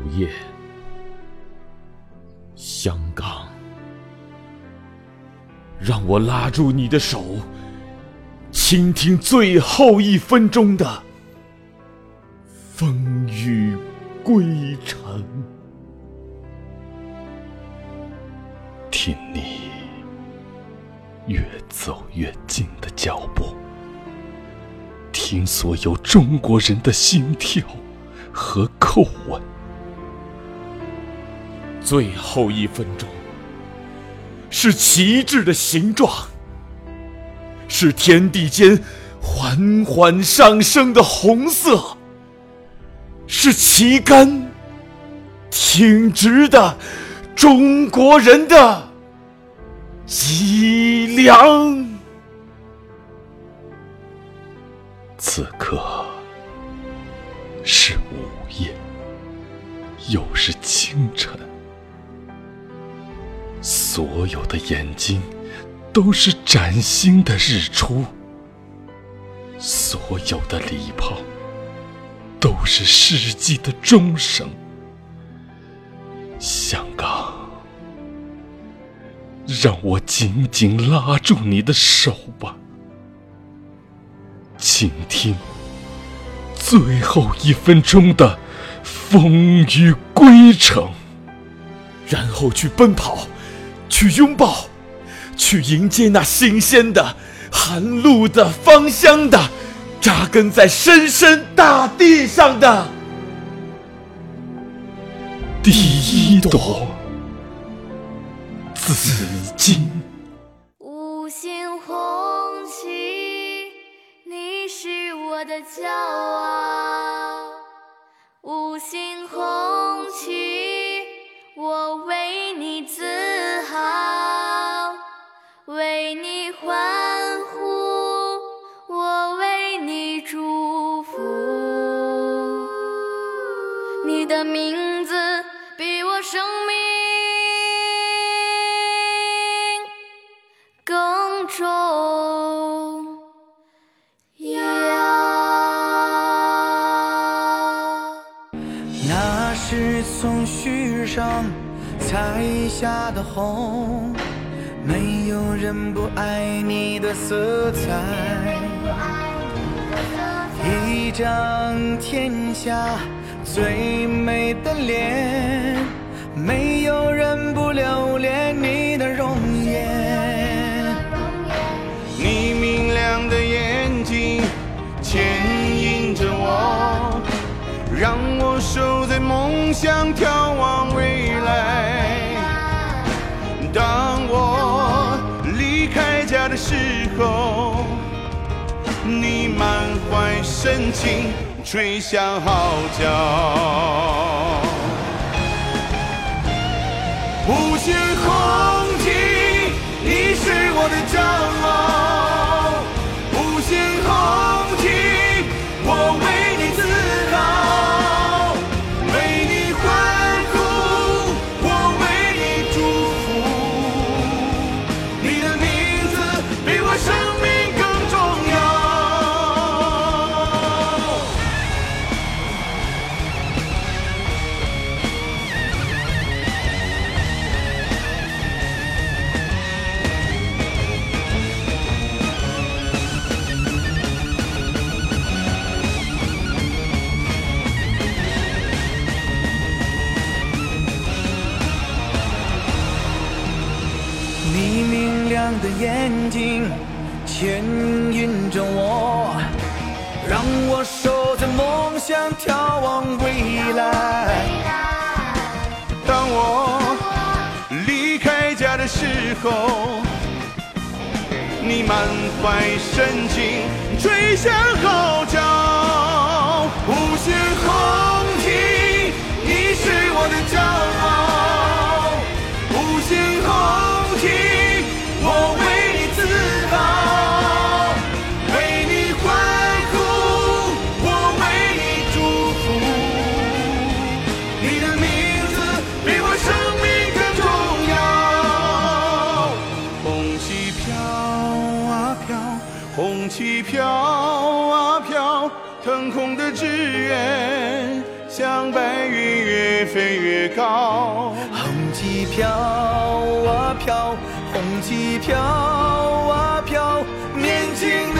午夜，香港，让我拉住你的手，倾听最后一分钟的风雨归程，听你越走越近的脚步，听所有中国人的心跳。和叩问，最后一分钟是旗帜的形状，是天地间缓缓上升的红色，是旗杆挺直的中国人的脊梁。此刻。是午夜，又是清晨。所有的眼睛都是崭新的日出，所有的礼炮都是世纪的钟声。香港，让我紧紧拉住你的手吧，请听。最后一分钟的风雨归程，然后去奔跑，去拥抱，去迎接那新鲜的、寒露的、芳香的、扎根在深深大地上的第一朵紫荆。我的骄傲，的名字比我生命更重要。那。是从须上采下的红，没有人不爱你的色彩。一张天下最美的脸，没有人不留恋你的容颜。你明亮的眼睛牵引着我，让我守在梦。想眺望未来。当我离开家的时候，你满怀深情吹响号角。五星你明亮的眼睛牵引着我，让我守着梦想，眺望未来。当我离开家的时候，你满怀深情吹响号角，腾空的志愿像白云越飞越高，红旗飘啊飘，红旗飘啊飘，年轻的。